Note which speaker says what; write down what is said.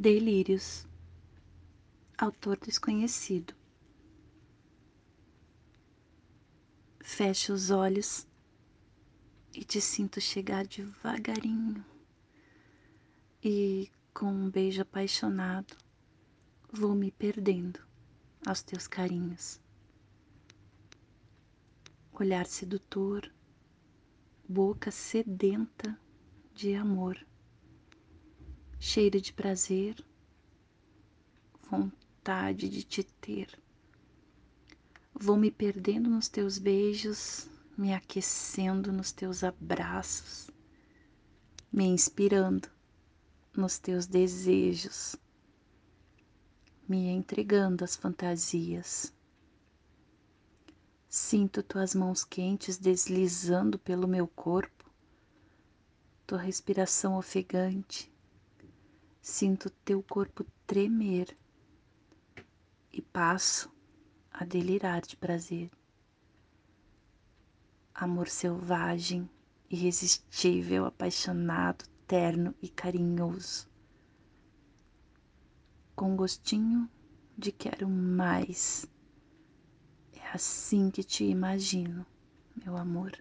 Speaker 1: Delírios. Autor desconhecido. Fecho os olhos e te sinto chegar devagarinho. E com um beijo apaixonado, vou me perdendo aos teus carinhos. Olhar sedutor, boca sedenta de amor cheiro de prazer, vontade de te ter. Vou me perdendo nos teus beijos, me aquecendo nos teus abraços, me inspirando nos teus desejos, me entregando às fantasias. Sinto tuas mãos quentes deslizando pelo meu corpo, tua respiração ofegante Sinto teu corpo tremer e passo a delirar de prazer. Amor selvagem, irresistível, apaixonado, terno e carinhoso. Com gostinho de quero mais. É assim que te imagino, meu amor.